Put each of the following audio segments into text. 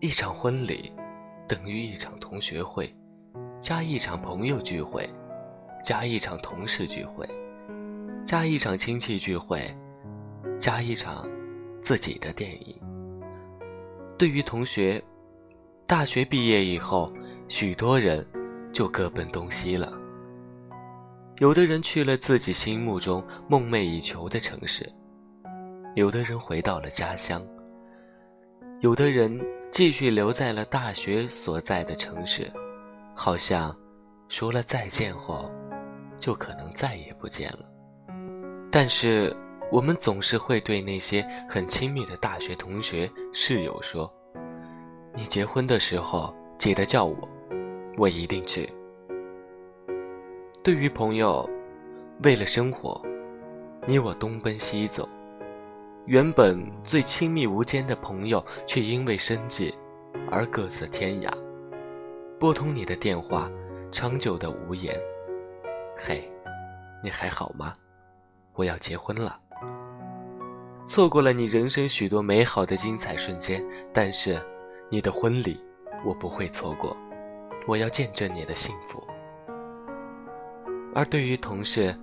一场婚礼等于一场同学会，加一场朋友聚会，加一场同事聚会，加一场亲戚聚会，加一场自己的电影。对于同学，大学毕业以后，许多人就各奔东西了。有的人去了自己心目中梦寐以求的城市，有的人回到了家乡，有的人。继续留在了大学所在的城市，好像说了再见后，就可能再也不见了。但是我们总是会对那些很亲密的大学同学、室友说：“你结婚的时候记得叫我，我一定去。”对于朋友，为了生活，你我东奔西走。原本最亲密无间的朋友，却因为生计而各自天涯。拨通你的电话，长久的无言。嘿，你还好吗？我要结婚了。错过了你人生许多美好的精彩瞬间，但是你的婚礼我不会错过。我要见证你的幸福。而对于同事，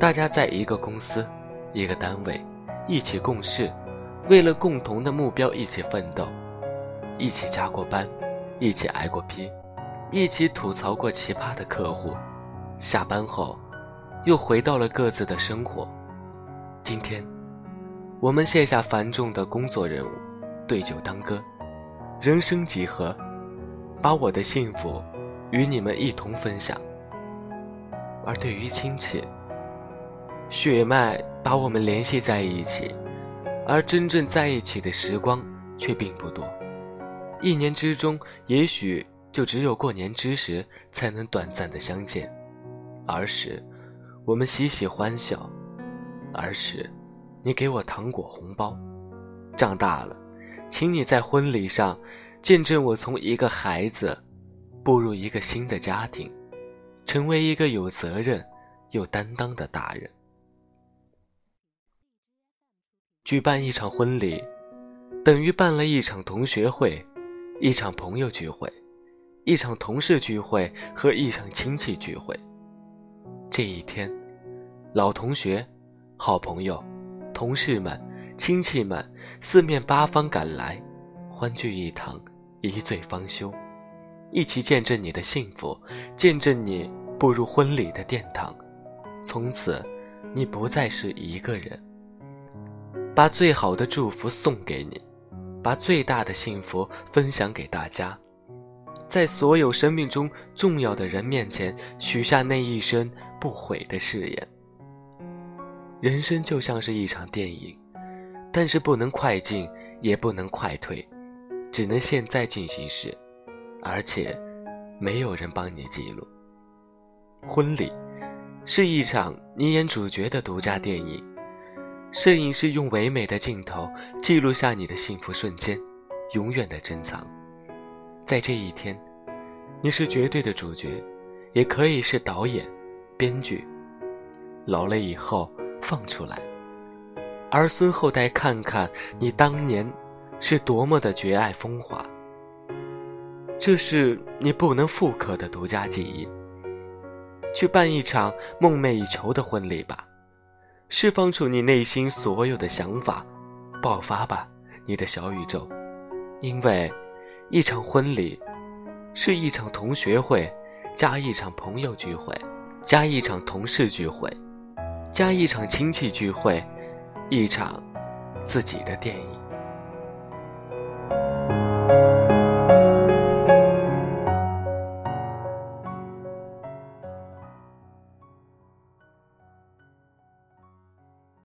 大家在一个公司，一个单位。一起共事，为了共同的目标一起奋斗，一起加过班，一起挨过批，一起吐槽过奇葩的客户。下班后，又回到了各自的生活。今天，我们卸下繁重的工作任务，对酒当歌，人生几何，把我的幸福与你们一同分享。而对于亲戚，血脉把我们联系在一起，而真正在一起的时光却并不多。一年之中，也许就只有过年之时才能短暂的相见。儿时，我们嬉戏欢笑；儿时，你给我糖果红包。长大了，请你在婚礼上见证我从一个孩子步入一个新的家庭，成为一个有责任有担当的大人。举办一场婚礼，等于办了一场同学会，一场朋友聚会，一场同事聚会和一场亲戚聚会。这一天，老同学、好朋友、同事们、亲戚们四面八方赶来，欢聚一堂，一醉方休，一起见证你的幸福，见证你步入婚礼的殿堂。从此，你不再是一个人。把最好的祝福送给你，把最大的幸福分享给大家，在所有生命中重要的人面前许下那一生不悔的誓言。人生就像是一场电影，但是不能快进，也不能快退，只能现在进行时，而且没有人帮你记录。婚礼是一场你演主角的独家电影。摄影师用唯美的镜头记录下你的幸福瞬间，永远的珍藏。在这一天，你是绝对的主角，也可以是导演、编剧。老了以后放出来，儿孙后代看看你当年是多么的绝爱风华。这是你不能复刻的独家记忆。去办一场梦寐以求的婚礼吧。释放出你内心所有的想法，爆发吧，你的小宇宙。因为，一场婚礼，是一场同学会，加一场朋友聚会，加一场同事聚会，加一场亲戚聚会，一场自己的电影。